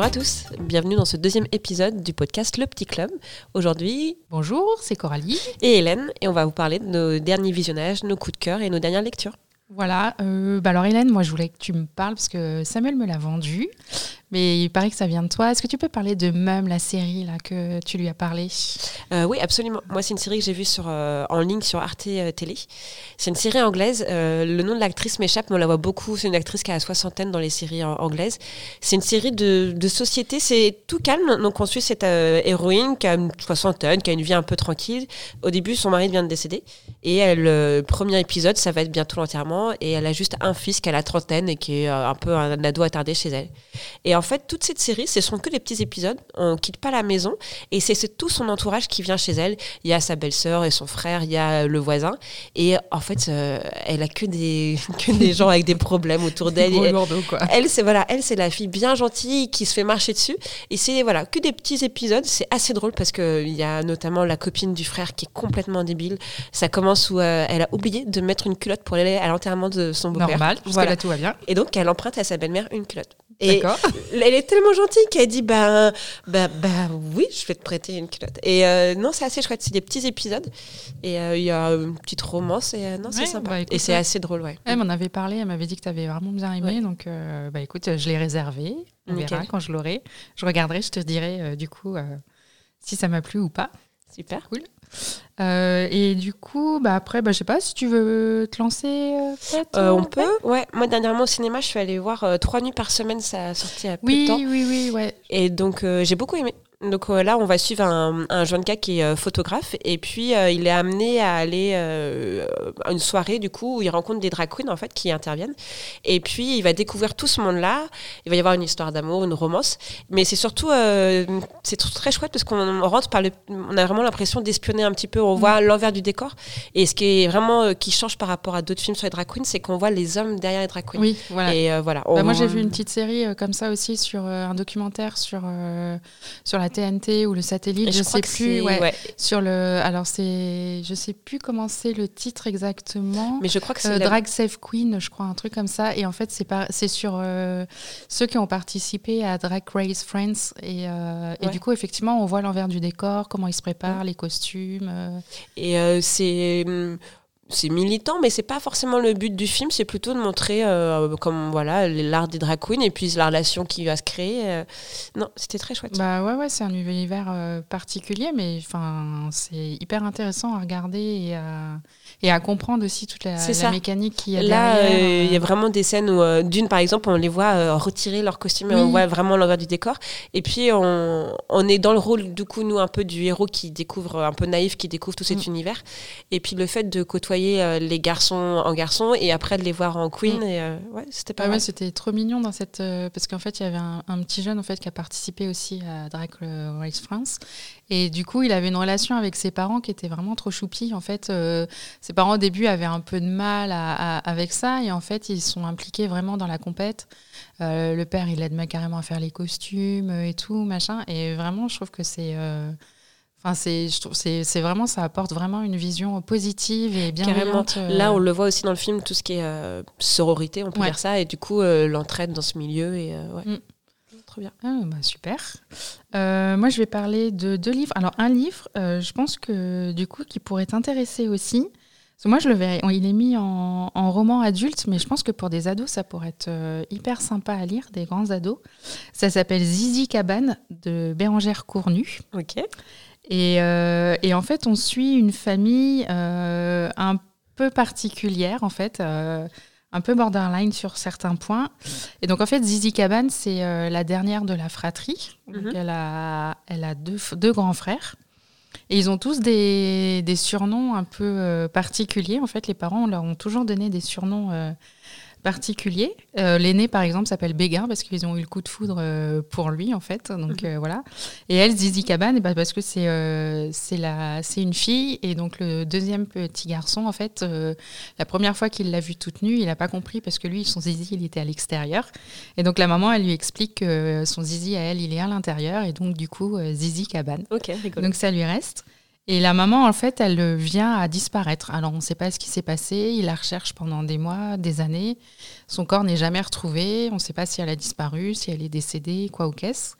Bonjour à tous, bienvenue dans ce deuxième épisode du podcast Le Petit Club. Aujourd'hui, bonjour, c'est Coralie et Hélène, et on va vous parler de nos derniers visionnages, nos coups de cœur et nos dernières lectures. Voilà, euh, bah alors Hélène, moi je voulais que tu me parles parce que Samuel me l'a vendu mais il paraît que ça vient de toi. Est-ce que tu peux parler de Mum, la série là, que tu lui as parlé? Euh, Oui, absolument. Moi, c'est une série que j'ai vue sur, euh, en ligne sur Arte Télé. C'est une série anglaise. le nom de l'actrice m'échappe, mais on la voit beaucoup. C'est une actrice qui a la soixantaine dans les séries anglaises. C'est une série de, société. C'est tout calme. Donc, on suit cette héroïne qui a une soixantaine, qui a une vie un peu tranquille. Au début, son mari vient de décéder. Et le premier épisode, ça va être bientôt l'enterrement. Et elle a juste un fils qui a la trentaine et qui est un peu un ado attardé chez elle. Et en fait, toute cette série, ce sont que des petits épisodes. On quitte pas la maison et c'est tout son entourage qui vient chez elle. Il y a sa belle-sœur et son frère, il y a le voisin. Et en fait, euh, elle a que des, que des gens avec des problèmes autour d'elle. elle, c'est voilà, elle, c'est la fille bien gentille qui se fait marcher dessus. Et c'est voilà, que des petits épisodes. C'est assez drôle parce qu'il y a notamment la copine du frère qui est complètement débile. Ça commence où euh, elle a oublié de mettre une culotte pour aller à l'enterrement de son beau-père. Normal, voilà. tout va bien. Et donc, elle emprunte à sa belle-mère une culotte. Et elle est tellement gentille qu'elle dit ben, bah, bah, oui, je vais te prêter une culotte. Et euh, non, c'est assez chouette. C'est des petits épisodes. Et euh, il y a une petite romance. Et euh, non, c'est sympa. Bah, et c'est assez drôle, ouais. Elle m'en avait parlé. Elle m'avait dit que tu avais vraiment bien aimé. Donc, bah, écoute, je l'ai réservé. On verra quand je l'aurai. Je regarderai, je te dirai du coup si ça m'a plu ou pas. Super. Cool. Euh, et du coup, bah après, bah, je sais pas si tu veux te lancer. Euh, euh, on peut, ouais. Moi, dernièrement au cinéma, je suis allée voir trois nuits par semaine, ça a sorti à peu oui, de temps. Oui, oui, oui, ouais. Et donc, j'ai beaucoup aimé. Donc euh, là, on va suivre un, un, jeune gars qui est euh, photographe et puis euh, il est amené à aller à une soirée du coup où il rencontre des drag queens en fait qui interviennent et puis il va découvrir tout ce monde-là. Il va y avoir une histoire d'amour, une romance, mais c'est surtout c'est très chouette parce qu'on rentre par le, on a vraiment l'impression d'espionner un petit peu. On voit mm. l'envers du décor et ce qui est vraiment qui change par rapport à d'autres films sur les drag queens, c'est qu'on voit les hommes derrière les drag queens. Oui, voilà. Et voilà. Bah, moi j'ai vu une petite série comme ça aussi sur un documentaire sur sur la TNT ou le satellite, je, je sais plus. Ouais, Sur le, alors c'est, je sais plus comment c'est le titre exactement. Mais je crois que c'est euh, Drag Safe Queen, je crois un truc comme ça. Et en fait, c'est pas, c'est sur euh, ceux qui ont participé à Drag Race Friends. Et, euh, et du coup, effectivement, on voit l'envers du décor, comment ils se préparent, les costumes. Et c'est hum, c'est militant, mais c'est pas forcément le but du film. C'est plutôt de montrer euh, comme voilà l'art des drag queens et puis la relation qui va se créer. Euh. non, c'était très chouette. Bah ouais, ouais, c'est un univers euh, particulier, mais enfin c'est hyper intéressant à regarder et et à comprendre aussi toute la, mécanique qui a Là, euh, il y a vraiment des scènes où, euh, d'une par exemple, on les voit euh, retirer leur costume et on voit vraiment l'envers du décor. Et puis, on, on, est dans le rôle, du coup, nous, un peu du héros qui découvre, un peu naïf, qui découvre tout cet mm. univers. Et puis, le fait de côtoyer les garçons en garçons et après de les voir en queen, mm. et, ouais, c'était pas ouais, c'était trop mignon dans cette. parce qu'en fait, il y avait un, un, petit jeune en fait, qui a participé aussi à Drag Race France. Et du coup, il avait une relation avec ses parents qui était vraiment trop choupie. En fait, euh, ses parents au début avaient un peu de mal avec ça. Et en fait, ils sont impliqués vraiment dans la compète. Euh, le père, il aide carrément à faire les costumes et tout, machin. Et vraiment, je trouve que c'est... Euh, enfin, c'est, c'est, vraiment, ça apporte vraiment une vision positive et bienveillante. Là, on le voit aussi dans le film, tout ce qui est sororité, on peut dire ça, et du coup, l'entraide dans ce milieu. Et, ouais. Mm. Trop bien. Ah, bah, super. Euh, moi, je vais parler de deux livres. Alors, un livre, euh, je pense que du coup, qui pourrait t'intéresser aussi. Moi, je le verrais. Il est mis en, roman adulte, mais je pense que pour des ados, ça pourrait être euh, hyper sympa à lire, des grands ados. Ça s'appelle Zizi Cabane de Bérangère Cournu. Ok. Et, et, en fait, on suit une famille un peu particulière, en fait un peu borderline sur certains points. Et donc, en fait, Zizi Cabane, c'est euh, la dernière de la fratrie. Mhm. elle a, elle a deux, deux, grands frères. Et ils ont tous des, surnoms un peu euh, particuliers. En fait, les parents leur ont toujours donné des surnoms euh, particulier. Euh, l'aîné, par exemple, s'appelle Béguin parce qu'ils ont eu le coup de foudre euh, pour lui, en fait. Donc mhm. euh, voilà. Et elle, Zizi Cabane, ben, parce que c'est c'est une fille et donc le deuxième petit garçon, en fait, la première fois qu'il l'a vue toute nue, il n'a pas compris parce que lui, son zizi, il était à l'extérieur. Et donc la maman, elle lui explique que son zizi à elle, il est à l'intérieur et donc du coup Zizi Cabane. Ok, Donc ça lui reste. Et la maman, en fait, elle vient à disparaître. Alors, on ne sait pas ce qui s'est passé. Il la recherche pendant des mois, des années. Son corps n'est jamais retrouvé. On ne sait pas si elle a disparu, si elle est décédée, quoi ou qu'est-ce.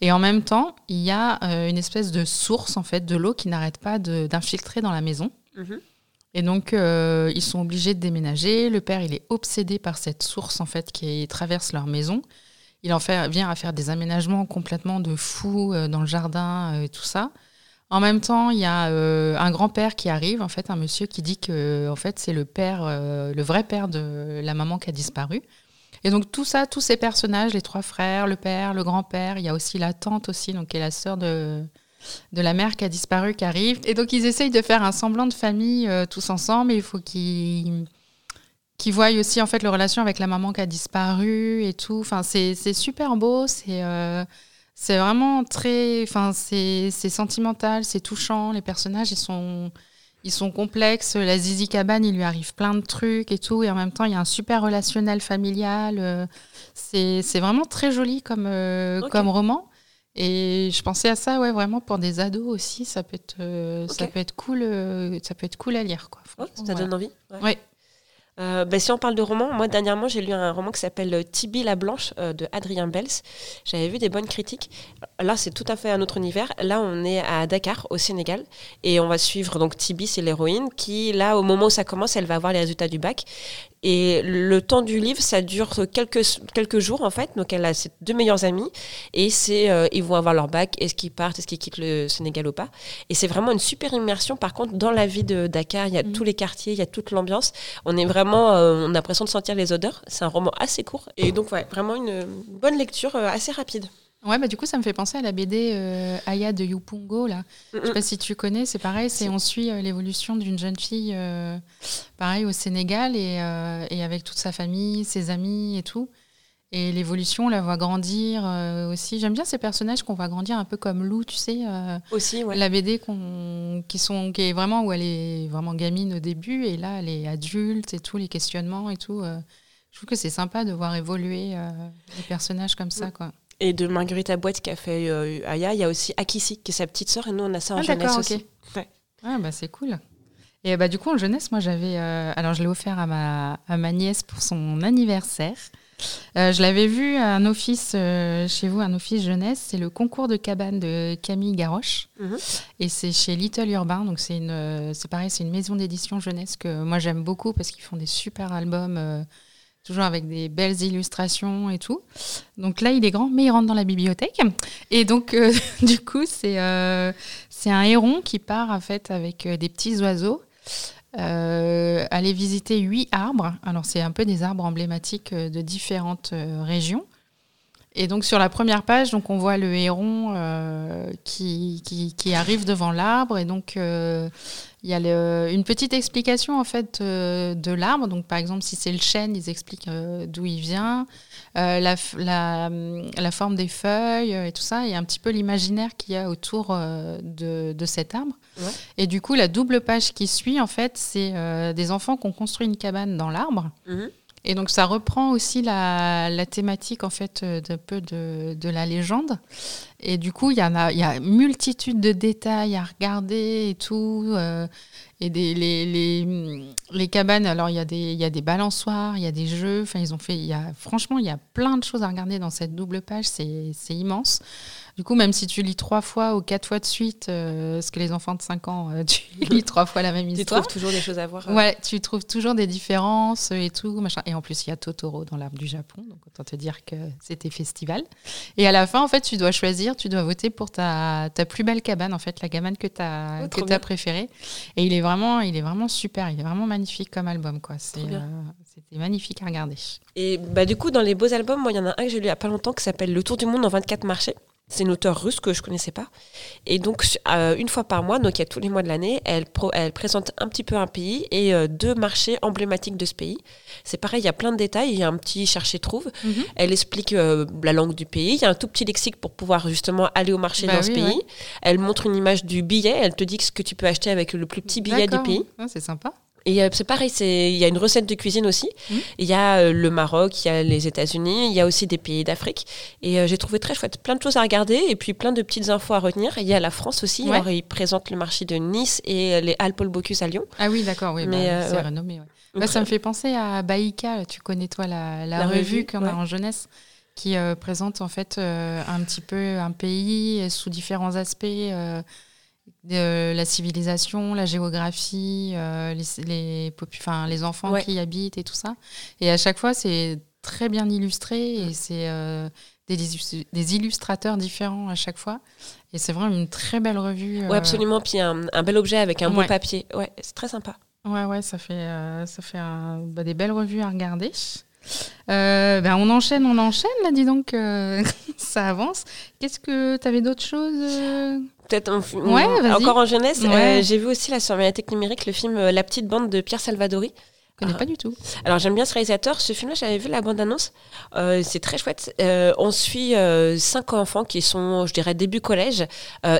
Et en même temps, il y a euh, une espèce de source, en fait, de l'eau qui n'arrête pas d'infiltrer dans la maison. Mhm. Et donc, euh, ils sont obligés de déménager. Le père, il est obsédé par cette source, en fait, qui traverse leur maison. Il en fait, vient à faire des aménagements complètement de fou euh, dans le jardin et tout ça. En même temps, il y a euh, un grand-père qui arrive, en fait, un monsieur qui dit que en fait, c'est le père, euh, le vrai père de la maman qui a disparu. Et donc tout ça, tous ces personnages, les trois frères, le père, le grand-père, il y a aussi la tante aussi, donc qui est la sœur de, de la mère qui a disparu, qui arrive. Et donc ils essayent de faire un semblant de famille euh, tous ensemble, il faut qu'ils qui voient aussi en fait leur relation avec la maman qui a disparu et tout. Enfin, c'est super beau, c'est c'est vraiment très. Enfin, c'est sentimental, c'est touchant. Les personnages, ils sont, ils sont complexes. La Zizi Cabane, il lui arrive plein de trucs et tout. Et en même temps, il y a un super relationnel familial. Euh, c'est vraiment très joli comme, euh, comme roman. Et je pensais à ça, ouais, vraiment pour des ados aussi, ça peut être, euh, ça peut être cool, ça peut être cool à lire, quoi. ça donne envie. Ouais. Euh, ben, si on parle de romans, moi dernièrement j'ai lu un roman qui s'appelle euh, Tibi la Blanche euh, de Adrien Bels. J'avais vu des bonnes critiques. Là c'est tout à fait un autre univers. Là on est à Dakar au Sénégal et on va suivre donc Tibi c'est l'héroïne qui là au moment où ça commence elle va avoir les résultats du bac et le temps du livre, ça dure quelques, quelques jours en fait. Donc elle a ses deux meilleurs amis et c'est euh, ils vont avoir leur bac. Est-ce qu'ils partent, est-ce qu'ils quittent le Sénégal ou pas? Et c'est vraiment une super immersion. Par contre, dans la vie de Dakar, il y a mm. tous les quartiers, il y a toute l'ambiance. On est vraiment, euh, on a l'impression de sentir les odeurs. C'est un roman assez court et donc ouais, vraiment une bonne lecture euh, assez rapide. Ouais, bah du coup, ça me fait penser à la BD euh, Aya de Yupungo. Là. Je sais pas si tu connais, c'est pareil, c'est on suit euh, l'évolution d'une jeune fille, euh, pareil, au Sénégal, et, et, avec toute sa famille, ses amis et tout. Et l'évolution, on la voit grandir aussi. J'aime bien ces personnages qu'on voit grandir un peu comme Lou, tu sais. aussi, ouais. La BD qui, sont, qui est vraiment où elle est vraiment gamine au début, et là, elle est adulte et tout, les questionnements et tout. je trouve que c'est sympa de voir évoluer les personnages comme ça, quoi. Et de Marguerite Boîte qui a fait euh, Aya, il y a aussi Akissi qui est sa petite sœur et nous on a ça en ah, jeunesse aussi. Ouais. Ah, bah c'est cool. Et bah du coup en jeunesse, moi j'avais, euh, alors je l'ai offert à ma, à ma nièce pour son anniversaire. Euh, je l'avais vu à un office chez vous, un office jeunesse. C'est le concours de cabane de Camille Garoche. Mhm. Et c'est chez Little Urbain. Donc, c'est, une, c'est pareil, c'est une maison d'édition jeunesse que moi j'aime beaucoup parce qu'ils font des super albums toujours avec des belles illustrations et tout. Donc là, il est grand, mais il rentre dans la bibliothèque. Et donc, euh, du coup, c'est euh, c'est un héron qui part en fait avec euh, des petits oiseaux. Aller visiter huit arbres. Alors, c'est un peu des arbres emblématiques de différentes régions. Et donc sur la première page, donc on voit le héron qui, qui, qui, arrive devant l'arbre et donc il y a une petite explication en fait euh, de l'arbre. Donc par exemple, si c'est le chêne, ils expliquent euh, d'où il vient, euh, la, la, la, forme des feuilles et tout ça, et un petit peu l'imaginaire qu'il y a autour de, de, cet arbre. Et du coup, la double page qui suit, en fait, c'est des enfants qui ont construit une cabane dans l'arbre. Mhm. Et donc ça reprend aussi la, thématique en fait d'un peu de, la légende. Et du coup, il y, a, multitude de détails à regarder et tout. Euh, et les, les, les, cabanes, alors il y, a des, y a des balançoires, il y a des jeux. Enfin, ils ont fait, franchement, il y a plein de choses à regarder dans cette double page. C'est immense. Du coup, même si tu lis trois fois ou quatre fois de suite, euh, ce que les enfants de 5 ans, euh, tu lis trois fois la même histoire. Tu trouves toujours des choses à voir. Hein. Ouais, tu trouves toujours des différences et tout. Machin. Et en plus, il y a Totoro dans l'arbre du Japon, donc autant te dire que c'était festival. Et à la fin, en fait, tu dois choisir, tu dois voter pour ta, ta plus belle cabane, en fait, la cabane que tu as, oh, que as préférée. Et il est, vraiment, il est vraiment super, il est vraiment magnifique comme album. quoi. C'était euh, magnifique à regarder. Et bah, du coup, dans les beaux albums, moi, il y en a un que j'ai lu il n'y a pas longtemps qui s'appelle Le Tour du monde en 24 marchés. C'est une auteure russe que je connaissais pas. Et donc, euh, une fois par mois, donc il y a tous les mois de l'année, elle, elle présente un petit peu un pays et euh, deux marchés emblématiques de ce pays. C'est pareil, il y a plein de détails. Il y a un petit chercher-trouve. Mhm. Elle explique euh, la langue du pays. Il y a un tout petit lexique pour pouvoir justement aller au marché bah dans ce pays. Elle montre une image du billet. Elle te dit ce que tu peux acheter avec le plus petit billet du pays. Ah, c'est sympa. Et euh, c'est pareil, il y a une recette de cuisine aussi. Mhm. Il y a euh, le Maroc, il y a les États-Unis, il y a aussi des pays d'Afrique. Et euh, j'ai trouvé très chouette, plein de choses à regarder et puis plein de petites infos à retenir. Il y a la France aussi. Ouais. Alors, ils présentent le marché de Nice et les Paul Bocuse à Lyon. Ah oui, d'accord, oui, Mais, bah, euh, c'est ouais. renommé. ouais. Ça me fait penser à Baïka, tu connais toi la, la La revue, qu'on a en jeunesse, qui présente en fait un petit peu un pays sous différents aspects, euh, de la civilisation, la géographie, euh, les, les, popu- enfin, les enfants Ouais. qui y habitent et tout ça. Et à chaque fois, c'est très bien illustré et c'est euh, des, illus- des illustrateurs différents à chaque fois. Et c'est vraiment une très belle revue. euh, Ouais, absolument. Puis un, un bel objet avec un beau Ouais. papier. Ouais, c'est très sympa. Ouais, ouais, ça fait, ça fait un- bah, des belles revues à regarder. Euh, ben, on enchaîne, on enchaîne, là, dis donc, euh, ça avance. Qu'est-ce que tu avais d'autres choses Peut-être Ouais, encore en jeunesse. Ouais. euh, j'ai vu aussi là sur Médiathèque numérique le film euh, La petite bande de Pierre Salvadori. Je connais Ah. pas du tout. Alors j'aime bien ce réalisateur. Ce film-là, j'avais vu la bande-annonce. Euh, c'est très chouette. Euh, on suit euh, cinq enfants qui sont, je dirais, début collège,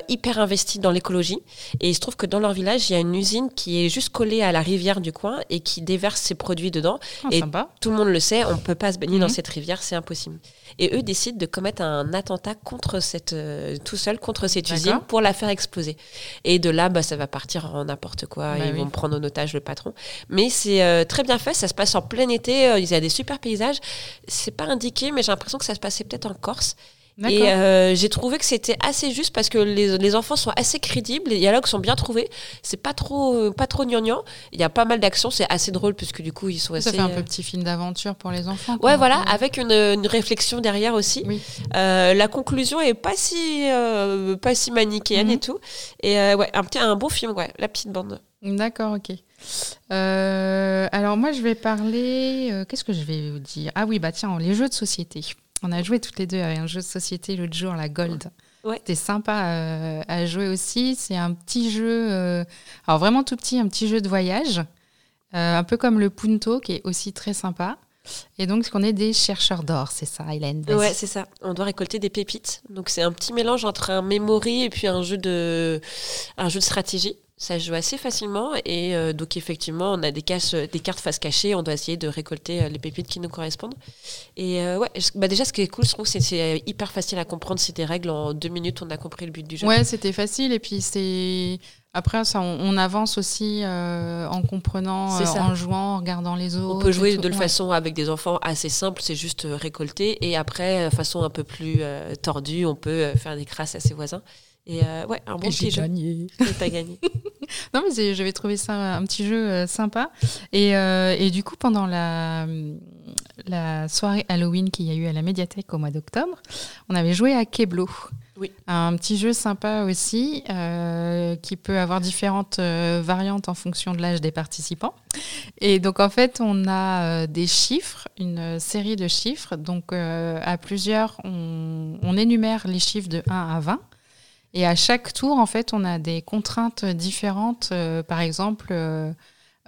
hyper investis dans l'écologie. Et il se trouve que dans leur village, il y a une usine qui est juste collée à la rivière du coin et qui déverse ses produits dedans. Ah, Et- sympa. Tout le monde le sait, on ne peut pas se baigner Mhm. dans cette rivière, c'est impossible. Et eux décident de commettre un attentat contre cette, euh, tout seul contre cette usine pour la faire exploser. Et de là, bah, ça va partir en n'importe quoi. Bah Ils oui. vont prendre en otage le patron. Mais c'est euh, très bien fait, ça se passe en plein été. euh, il y a des super paysages. C'est pas indiqué, mais j'ai l'impression que ça se passait peut-être en Corse. Et euh, j'ai trouvé que c'était assez juste parce que les, les enfants sont assez crédibles, les dialogues sont bien trouvés. C'est pas trop, euh, pas trop gnangnan. Il y a pas mal d'actions, c'est assez drôle puisque du coup ils sont assez. ça fait un euh, peu petit film d'aventure pour les enfants. Ouais, voilà, avec une, une réflexion derrière aussi. Oui. Euh, la conclusion est pas si, euh, pas si manichéenne Mhm. et tout. Et euh, ouais, un, petit, un beau film, ouais, La petite bande. D'accord, ok. Euh, alors moi, je vais parler. euh, Qu'est-ce que je vais vous dire? Ah oui, bah tiens, les jeux de société. On a joué toutes les deux à un jeu de société l'autre jour, la Gold. Ouais. C'était sympa euh, à jouer aussi. C'est un petit jeu, euh, alors vraiment tout petit, un petit jeu de voyage, euh, un peu comme le Punto, qui est aussi très sympa. Et donc, on est des chercheurs d'or, c'est ça, Hélène. Ouais, c'est ça. On doit récolter des pépites. Donc c'est un petit mélange entre un memory et puis un jeu de, un jeu de stratégie. Ça se joue assez facilement et euh, donc effectivement on a des, caches, des cartes face cachée, on doit essayer de récolter euh, les pépites qui nous correspondent. Et euh, ouais, je- bah déjà ce qui est cool, je trouve, c'est que c'est hyper facile à comprendre, c'est des règles en deux minutes, on a compris le but du jeu. Ouais, c'était facile. Et puis, c'est. Après, ça, on, on avance aussi euh, en comprenant, euh, en jouant, en regardant les autres. On peut jouer de Ouais. façon avec des enfants assez simple, c'est juste euh, récolter. Et après, euh, façon un peu plus euh, tordue, on peut euh, faire des crasses à ses voisins. Et euh, ouais, un bon Et petit jeu. gagné. Et t'as gagné. Non, mais j'avais trouvé ça un petit jeu euh, sympa. Et, euh, et du coup, pendant la, la soirée Halloween qu'il y a eu à la médiathèque au mois d'octobre, on avait joué à Keblo. Oui. Un petit jeu sympa aussi, euh, qui peut avoir différentes euh, variantes en fonction de l'âge des participants. Et donc, en fait, on a euh, des chiffres, une série de chiffres. Donc, euh, à plusieurs, on, on énumère les chiffres de 1 à 20. Et à chaque tour, en fait, on a des contraintes différentes. Euh, par exemple, euh,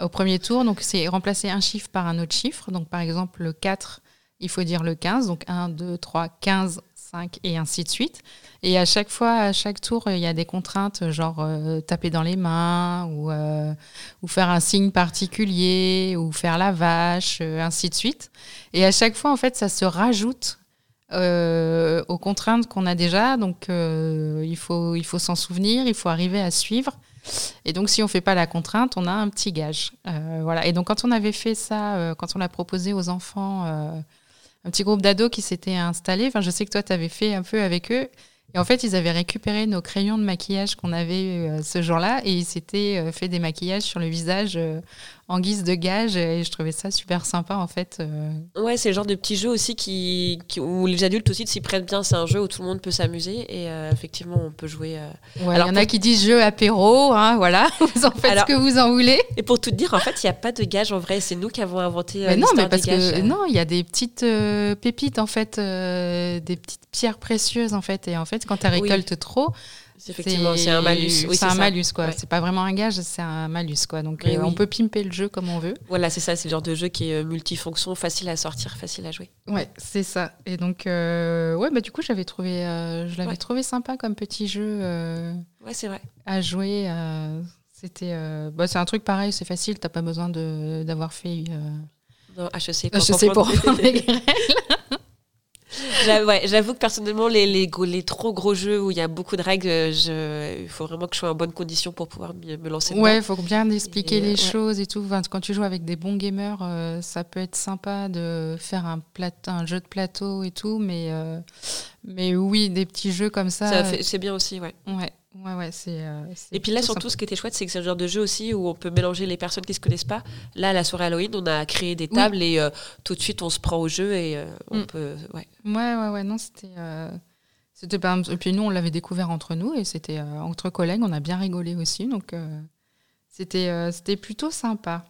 au premier tour, donc c'est remplacer un chiffre par un autre chiffre. Donc, par exemple, le 4, il faut dire le 15. Donc, 1, 2, 3, 15, 5 et ainsi de suite. Et à chaque fois, à chaque tour, il y a des contraintes, genre euh, taper dans les mains ou, faire un signe particulier ou faire la vache, ainsi de suite. Et à chaque fois, en fait, ça se rajoute euh, aux contraintes qu'on a déjà. Donc, euh, il faut, il faut s'en souvenir, il faut arriver à suivre. Et donc, si on fait pas la contrainte, on a un petit gage. Euh, voilà. Et donc, quand on avait fait ça, euh, quand on l'a proposé aux enfants, euh, un petit groupe d'ados qui s'était installé, enfin, je sais que toi, tu avais fait un peu avec eux. Et en fait, ils avaient récupéré nos crayons de maquillage qu'on avait euh, ce jour-là et ils s'étaient fait des maquillages sur le visage en guise de gage. Et je trouvais ça super sympa, en fait. euh. Ouais, c'est le genre de petit jeu aussi qui, qui- où les adultes aussi s'y prêtent bien. C'est un jeu où tout le monde peut s'amuser et euh, effectivement on peut jouer. euh. Ouais, Alors, il y en a qui disent jeu apéro, hein, voilà, vous en faites Alors- ce que vous en voulez. Et pour tout dire, en fait, il n'y a pas de gage en vrai. C'est nous qui avons inventé. euh, Mais non, mais parce des gages, que non, il y a des petites pépites en fait, des petites pierres précieuses en fait, et en fait, quand tu Oui. récoltes trop, Effectivement, c'est un malus. Oui, c'est un ça. malus quoi. Ouais. C'est pas vraiment un gage, c'est un malus quoi. Donc euh, oui. on peut pimper le jeu comme on veut. Voilà, c'est ça. C'est le genre de jeu qui est euh, multifonction, facile à sortir, facile à jouer. Ouais, c'est ça. Et donc euh, ouais, bah du coup j'avais trouvé, euh, je l'avais Ouais. trouvé sympa comme petit jeu Ouais, c'est vrai. à jouer. C'était, bah, c'est un truc pareil, c'est facile, t'as pas besoin de, d'avoir fait Non, HEC je sais pour prendre les grêles. J'avoue ouais, que personnellement, les, les, trop gros jeux où il y a beaucoup de règles, je, il faut vraiment que je sois en bonne condition pour pouvoir me, lancer dedans. Ouais, il faut bien expliquer Et, les ouais. choses et tout. Enfin, quand tu joues avec des bons gamers, euh, ça peut être sympa de faire un, jeu de plateau et tout, mais, euh, mais oui, des petits jeux comme ça. C'est bien aussi, ouais. Ouais, ouais, ouais, c'est. euh, c'est Et puis là, surtout, sympa. ce qui était chouette, c'est que c'est le genre de jeu aussi où on peut mélanger les personnes qui se connaissent pas. Là, à la soirée Halloween, on a créé des Oui. tables et euh, tout de suite, on se prend au jeu et euh, on Mm. peut. Ouais. Ouais, ouais, ouais, non, c'était. c'était pas... Et puis nous, on l'avait découvert entre nous et c'était entre collègues, on a bien rigolé aussi, donc c'était c'était plutôt sympa.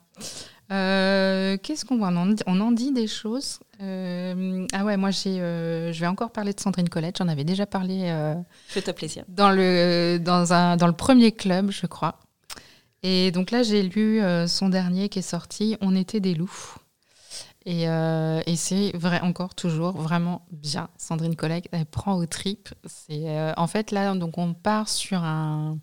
Euh, Qu'est-ce qu'on voit? On en, dit- on en dit des choses. Euh, ah ouais, moi, j'ai, euh, je vais encore parler de Sandrine Colette, j'en avais déjà parlé euh, Fais-toi plaisir. dans, le, dans, un, dans le premier club, je crois. Et donc là, j'ai lu euh, son dernier qui est sorti, On était des loups. Et, euh, et c'est vrai, encore toujours vraiment bien. Sandrine Collet, elle prend aux tripes. C'est, euh, en fait, là, donc on part sur un,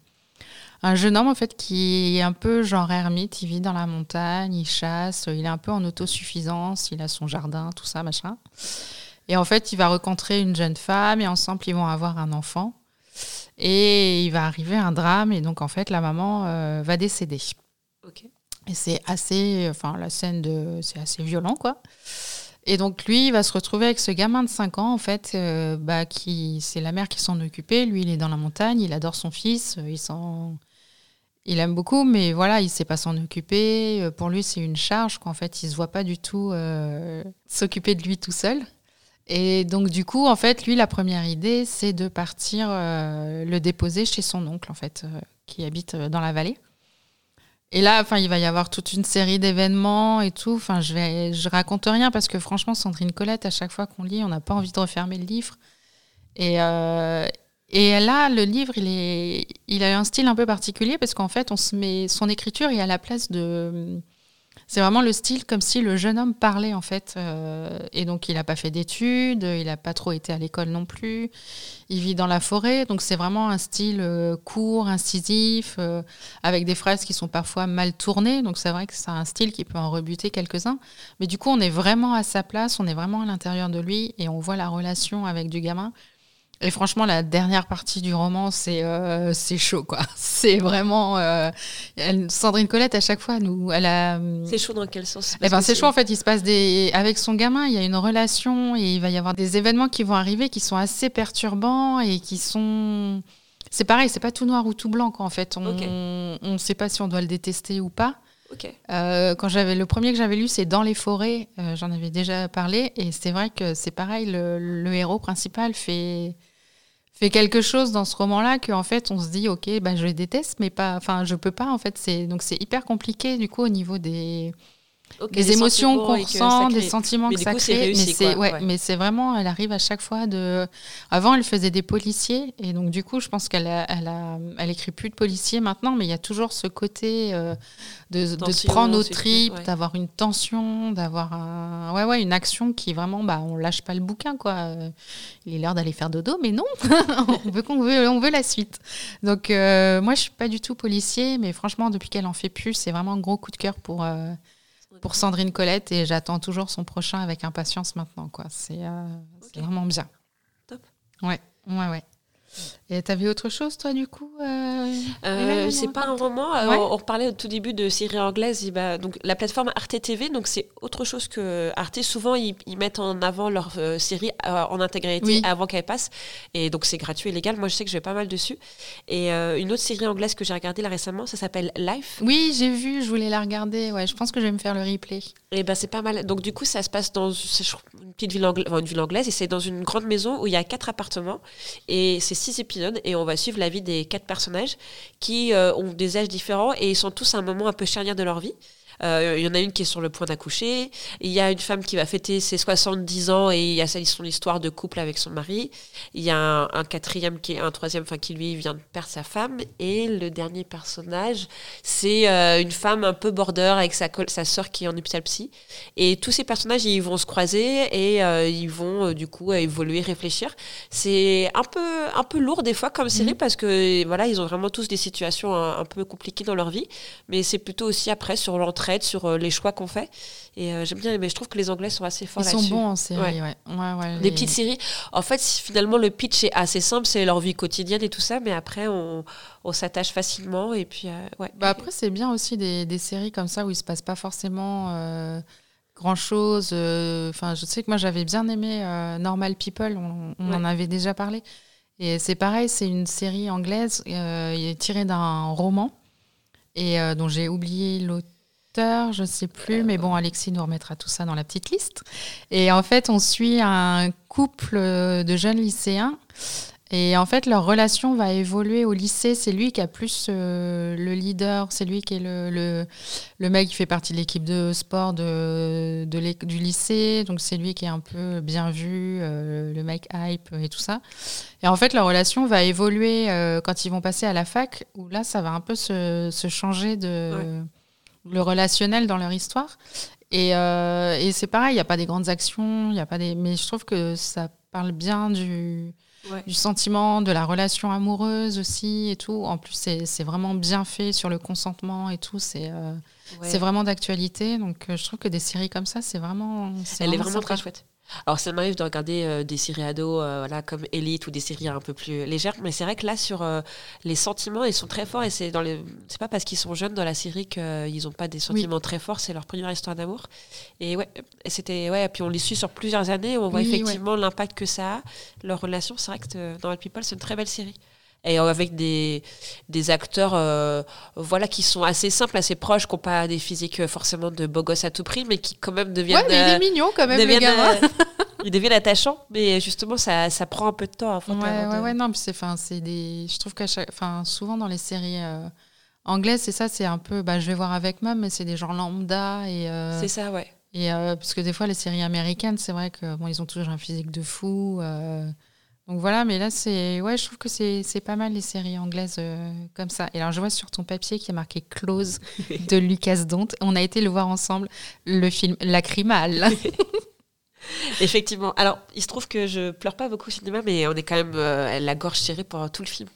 un jeune homme en fait qui est un peu genre ermite. Il vit dans la montagne, il chasse, il est un peu en autosuffisance, il a son jardin, tout ça, machin. Et en fait, il va rencontrer une jeune femme et ensemble, ils vont avoir un enfant. Et il va arriver un drame et donc en fait, la maman euh, va décéder. Ok. Et c'est assez, enfin la scène de, c'est assez violent quoi. Et donc lui, il va se retrouver avec ce gamin de 5 ans en fait, euh, bah qui, c'est la mère qui s'en occupait. Lui, il est dans la montagne, il adore son fils, euh, il s'en, il aime beaucoup, mais voilà, il sait pas s'en occuper. Euh, Pour lui, c'est une charge qu'en fait, il se voit pas du tout euh, s'occuper de lui tout seul. Et donc du coup, en fait, lui, la première idée, c'est de partir euh, le déposer chez son oncle en fait, qui habite dans la vallée. Et là, enfin, il va y avoir toute une série d'événements et tout. Enfin, je vais, je raconte rien parce que franchement, Sandrine Colette, à chaque fois qu'on lit, on n'a pas envie de refermer le livre. Et, et là, le livre, il, est, il a un style un peu particulier parce qu'en fait, on se met son écriture est à la place de. C'est vraiment le style comme si le jeune homme parlait en fait. Euh, et donc, il n'a pas fait d'études, il n'a pas trop été à l'école non plus. Il vit dans la forêt, donc c'est vraiment un style euh, court, incisif, euh, avec des phrases qui sont parfois mal tournées. Donc c'est vrai que c'est un style qui peut en rebuter quelques-uns. Mais du coup, on est vraiment à sa place, on est vraiment à l'intérieur de lui et on voit la relation avec du gamin. Et franchement, la dernière partie du roman, c'est euh, c'est chaud, quoi. C'est vraiment. euh, elle- Sandrine Colette, à chaque fois, nous, elle a. C'est chaud dans quel sens? Eh ben, c'est chaud en fait. Il se passe des avec son gamin, il y a une relation et il va y avoir des événements qui vont arriver qui sont assez perturbants et qui sont. C'est pareil, c'est pas tout noir ou tout blanc quoi. En fait, on Ok. ne sait pas si on doit le détester ou pas. Ok. Euh, quand j'avais le premier que j'avais lu, c'est Dans les forêts. Euh, J'en avais déjà parlé et c'est vrai que c'est pareil. Le, le héros principal fait fait quelque chose dans ce roman-là qu'en fait on se dit ok bah je déteste mais pas enfin je peux pas en fait c'est donc c'est hyper compliqué du coup au niveau des Ok, des des émotions qu'on ressent, des sentiments Mais que ça coup, crée. réussi, mais c'est ouais, vraiment, elle arrive à chaque fois de. Avant, elle faisait des policiers et donc du coup, je pense qu'elle a, elle a, elle écrit plus de policiers maintenant, mais il y a toujours ce côté euh, de, de Tension, prendre aux tripes, ouais. d'avoir une tension, d'avoir un, ouais, ouais, une action qui vraiment, bah, on lâche pas le bouquin quoi. Euh, Il est l'heure d'aller faire dodo, mais non, on veut qu'on veut, on veut la suite. Donc euh, moi, je suis pas du tout policier, mais franchement, depuis qu'elle en fait plus, c'est vraiment un gros coup de cœur pour. euh, pour Sandrine Colette et j'attends toujours son prochain avec impatience maintenant. quoi. C'est euh, vraiment bien. Top. Ouais, ouais, ouais. Et t'as vu autre chose, toi, du coup euh, Euh, c'est pas un roman. euh, Ouais. on, on reparlait au tout début de séries anglaises. bah, donc la plateforme Arte TV, donc c'est autre chose que Arte. Souvent, ils, ils mettent en avant leurs euh, séries euh, en intégralité Oui. avant qu'elles passent. Et donc c'est gratuit et légal. Moi, je sais que je vais pas mal dessus. Et une autre série anglaise que j'ai regardée là récemment, ça s'appelle Life. Oui, j'ai vu, je voulais la regarder. Ouais, je pense que je vais me faire le replay. Et ben c'est pas mal. Donc du coup, ça se passe dans une petite ville, angla- enfin, une ville anglaise et c'est dans une grande maison où il y a quatre appartements et c'est six épisodes et on va suivre la vie des quatre personnages qui euh, ont des âges différents et ils sont tous à un moment un peu charnière de leur vie. Euh, il y en a une qui est sur le point d'accoucher. Il y a une femme qui va fêter ses 70 ans et il y a son histoire de couple avec son mari. Il y a un, quatrième, qui est un troisième, enfin qui lui vient de perdre sa femme. Et le dernier personnage, c'est euh, une femme un peu border avec sa, sa sœur qui est en psy. Et tous ces personnages, ils vont se croiser et euh, ils vont du coup évoluer, réfléchir. C'est un peu, un peu lourd des fois comme série mhm. parce que voilà, ils ont vraiment tous des situations un, un peu compliquées dans leur vie. Mais c'est plutôt aussi après sur l'entrée sur euh, les choix qu'on fait. Et euh, j'aime bien, mais je trouve que les Anglais sont assez forts. Ils sont bons en série, ouais. ouais. les... petites séries. En fait, finalement, le pitch est assez simple, c'est leur vie quotidienne et tout ça, mais après, on, on s'attache facilement. Et puis, euh, ouais. Bah après, c'est bien aussi des, des, séries comme ça où il se passe pas forcément grand chose. Enfin, je sais que moi, j'avais bien aimé Normal People, on, on en avait déjà parlé. Et c'est pareil, c'est une série anglaise tirée d'un roman et dont j'ai oublié l'auteur je ne sais plus, mais bon, Alexis nous remettra tout ça dans la petite liste. Et en fait, on suit un couple de jeunes lycéens. Et en fait, leur relation va évoluer au lycée. C'est lui qui a plus euh, le leader, c'est lui qui est le, le, mec qui fait partie de l'équipe de sport de, de du lycée. Donc, c'est lui qui est un peu bien vu, euh, le mec hype et tout ça. Et en fait, leur relation va évoluer euh, quand ils vont passer à la fac, où là, ça va un peu se, se changer de le relationnel dans leur histoire. Et, euh, et c'est pareil, il n'y a pas des grandes actions, il y a pas des, mais je trouve que ça parle bien du, du sentiment, de la relation amoureuse aussi et tout. En plus, c'est vraiment bien fait sur le consentement et tout. C'est euh, c'est vraiment d'actualité. Donc, euh, je trouve que des séries comme ça, c'est vraiment. Elle est vraiment très chouette. Alors ça m'arrive de regarder euh, des séries ados euh, voilà, comme Elite ou des séries un peu plus légères, mais c'est vrai que là sur euh, les sentiments ils sont très forts et c'est dans les c'est pas parce qu'ils sont jeunes dans la série qu'ils n'ont pas des sentiments très forts, c'est leur première histoire d'amour. Et ouais, c'était ouais, puis on les suit sur plusieurs années, on voit effectivement l'impact que ça a leur relation. C'est vrai que dans People c'est une très belle série et avec des, des acteurs voilà qui sont assez simples, assez proches, qui n'ont pas des physiques forcément de beaux gosses à tout prix, mais qui quand même deviennent. Ouais, mais il est mignon quand même, le gamin. il devient attachant, mais justement, ça, ça prend un peu de temps. ouais, ouais, ouais, non, c'est, c'est des. Je trouve qu'à chaque, enfin, souvent dans les séries euh, anglaises, c'est ça, c'est un peu, bah, je vais voir avec moi, mais c'est des gens lambda et. Euh, c'est ça, ouais. Et euh, parce que des fois, les séries américaines, c'est vrai que bon, ils ont toujours un physique de fou. Donc voilà, mais là, c'est, ouais, je trouve que c'est, c'est pas mal les séries anglaises comme ça. Et alors, je vois sur ton papier qui est marqué Close de Lucas Dont. On a été le voir ensemble, le film Lacrymal. Effectivement. Alors, il se trouve que je pleure pas beaucoup au cinéma, mais on est quand même euh, la gorge tirée pour tout le film.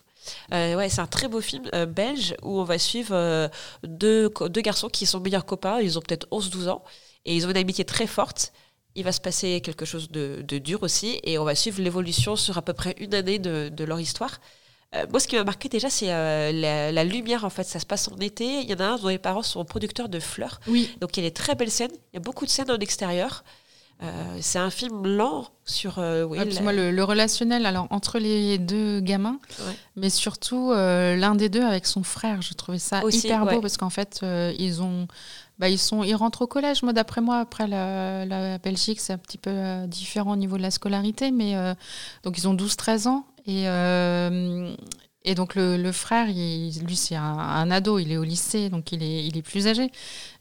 Euh, ouais, c'est un très beau film euh, belge où on va suivre deux, deux garçons qui sont meilleurs copains. Ils ont peut-être 11-12 ans et ils ont une amitié très forte. Il va se passer quelque chose de, dur aussi et on va suivre l'évolution sur à peu près une année de, de leur histoire. moi, ce qui m'a marqué déjà, c'est la, la, lumière. En fait, ça se passe en été. Il y en a un dont les parents sont producteurs de fleurs. Oui. Donc, il y a des très belles scènes. Il y a beaucoup de scènes en extérieur. Euh, c'est un film lent sur euh, moi, le, relationnel alors entre les deux gamins, mais surtout euh, l'un des deux avec son frère. Je trouvais ça hyper beau parce qu'en fait ils ont, bah, ils sont, ils rentrent au collège. Moi d'après moi après la, la Belgique c'est un petit peu différent au niveau de la scolarité, mais donc ils ont 12-13 ans et et donc le, frère, lui c'est un, ado, il est au lycée, donc il est, il est plus âgé.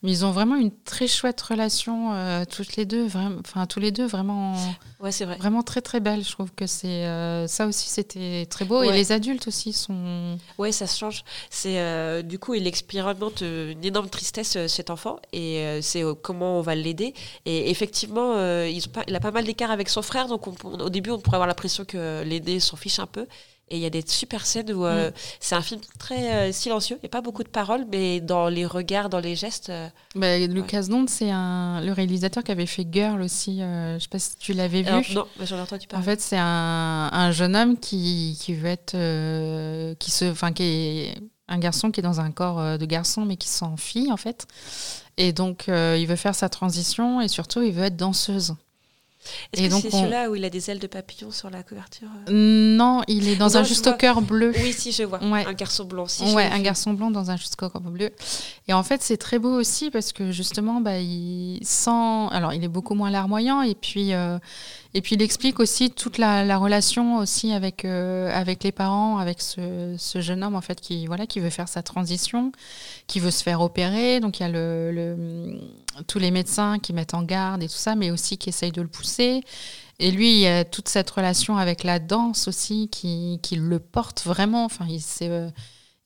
Mais ils ont vraiment une très chouette relation, euh, toutes les deux, enfin tous les deux, vraiment, ouais, c'est vrai. vraiment très très belle. Je trouve que c'est euh, ça aussi c'était très beau. Et les adultes aussi sont. Ouais, ça se change. C'est euh, du coup il expérimente une énorme tristesse cet enfant et c'est comment on va l'aider. Et effectivement, ils ont pas, il a pas mal d'écart avec son frère, donc au début on pourrait avoir l'impression que l'aider s'en fiche un peu. Et il y a des super scènes où euh, mm. c'est un film très euh, silencieux. Il n'y a pas beaucoup de paroles, mais dans les regards, dans les gestes. Euh, bah, Lucas ouais. c'est un, le réalisateur qui avait fait Girl aussi. je ne sais pas si tu l'avais vu. non, mais j'en ai entendu parler. En fait, c'est un, un, jeune homme qui, qui veut être. qui, se, enfin, qui est un garçon qui est dans un corps de garçon, mais qui s'en fille, en fait. Et donc, il veut faire sa transition et surtout, il veut être danseuse. Est-ce que c'est celui-là où il a des ailes de papillon sur la couverture euh Non, il est dans un juste au cœur bleu. Oui, si, je vois. Un garçon blanc. Si, ouais, un garçon blanc dans un juste au cœur bleu. Et en fait, c'est très beau aussi parce que justement, bah, il sent. Alors, il est beaucoup moins larmoyant et puis. Euh, Et puis il explique aussi toute la, relation aussi avec, euh, avec les parents, avec ce, jeune homme en fait qui, voilà, qui veut faire sa transition, qui veut se faire opérer. Donc il y a le, tous les médecins qui mettent en garde et tout ça, mais aussi qui essayent de le pousser. Et lui, il y a toute cette relation avec la danse aussi qui, qui le porte vraiment. Enfin, il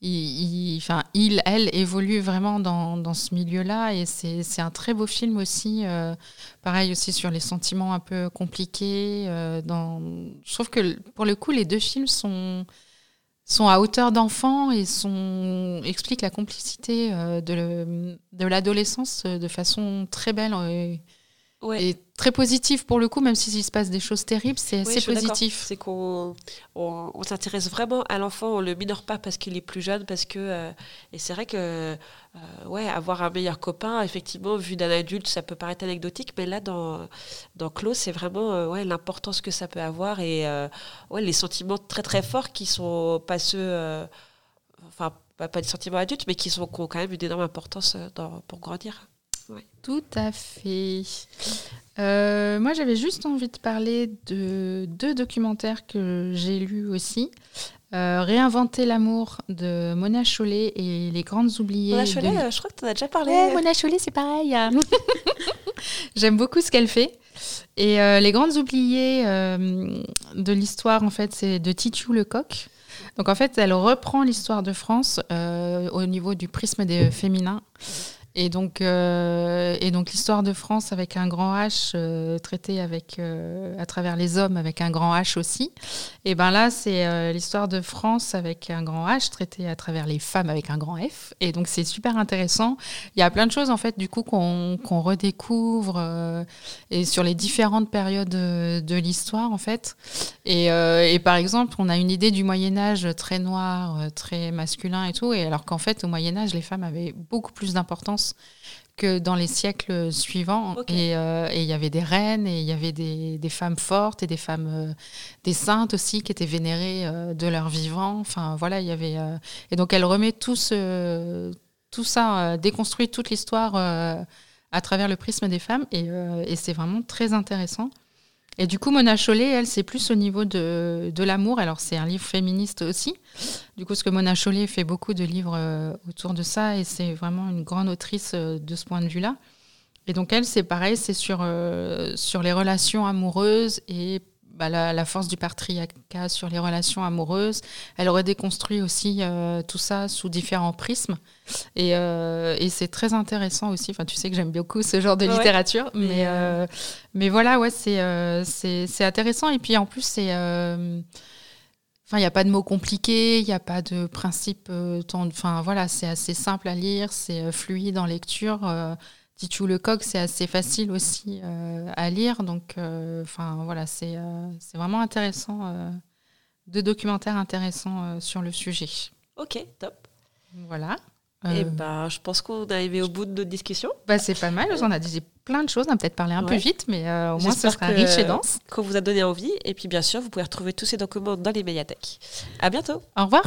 euh, il, il, elle évolue vraiment dans, dans ce milieu-là et c'est un très beau film aussi. Euh, pareil aussi sur les sentiments un peu compliqués. Euh. Je trouve que pour le coup, les deux films sont, sont à hauteur d'enfant et sont, expliquent la complicité euh, de l'adolescence de façon très belle. Et très positif pour le coup, même s'il se passe des choses terribles, c'est assez positif. C'est qu'on on, s'intéresse vraiment à l'enfant, on le minore pas parce qu'il est plus jeune, parce que euh, et c'est vrai que euh, ouais, avoir un meilleur copain, effectivement, vu d'un adulte, ça peut paraître anecdotique, mais là dans dans Clos, c'est vraiment euh, ouais l'importance que ça peut avoir et ouais les sentiments très très forts qui sont pas ceux, enfin pas, des sentiments adultes, mais qui sont qui ont quand même une énorme importance dans, pour grandir. Tout à fait. Euh, moi, j'avais juste envie de parler de deux documentaires que j'ai lus aussi. Euh, Réinventer l'amour de Mona Chollet et Les Grandes Oubliées. Mona Chollet, euh, je crois que tu en as déjà parlé. Mona Chollet, c'est pareil. J'aime beaucoup ce qu'elle fait. Et Les Grandes Oubliées de l'histoire, en fait, c'est de Titu Lecoq. Donc, en fait, elle reprend l'histoire de France au niveau du prisme des féminins. Et donc, euh, donc l'histoire de France avec un grand H euh, traité avec euh, à travers les hommes avec un grand H aussi. Et ben là, c'est l'histoire de France avec un grand H traité à travers les femmes avec un grand F. Et donc c'est super intéressant. Il y a plein de choses en fait du coup qu'on redécouvre et sur les différentes périodes de, l'histoire en fait. Et, et, par exemple, on a une idée du Moyen Âge très noir, très masculin et tout. Et alors qu'en fait, au Moyen Âge, les femmes avaient beaucoup plus d'importance que dans les siècles suivants. Euh, et il y avait des reines, et il y avait des, femmes fortes, et des femmes, euh, des saintes aussi, qui étaient vénérées euh, de leur vivant. Enfin, voilà, il y avait. et donc, elle remet tout, ce, tout ça, déconstruit toute l'histoire à travers le prisme des femmes, et, et c'est vraiment très intéressant. Et du coup, Mona Chollet, elle, c'est plus au niveau de, de l'amour. Alors, c'est un livre féministe aussi. Du coup, ce que Mona Chollet fait beaucoup de livres euh, autour de ça, et c'est vraiment une grande autrice euh, de ce point de vue-là. Et donc, elle, c'est pareil, c'est sur, euh, sur les relations amoureuses et bah, la, force du patriarcat sur les relations amoureuses. Elle aurait déconstruit aussi euh, tout ça sous différents prismes. Et, euh, et c'est très intéressant aussi. Enfin, tu sais que j'aime beaucoup ce genre de littérature. Mais, euh, mais voilà, ouais, c'est, c'est, intéressant. Et puis en plus, c'est. Enfin, il n'y a pas de mots compliqués, il n'y a pas de principe. Enfin, voilà, c'est assez simple à lire, c'est fluide en lecture. Titu Lecoq, c'est assez facile aussi euh, à lire. Donc, euh, enfin voilà, c'est euh, vraiment intéressant. deux documentaires intéressants sur le sujet. Ok, top. Voilà. Et eh ben, je pense qu'on est arrivé au bout de notre discussion. Bah, c'est pas mal. On a dit plein de choses. On a peut-être parlé un peu vite, mais au moins ça sera riche et dense. Qu'on vous a donné envie. Et puis, bien sûr, vous pouvez retrouver tous ces documents dans les médiathèques. À bientôt. Au revoir.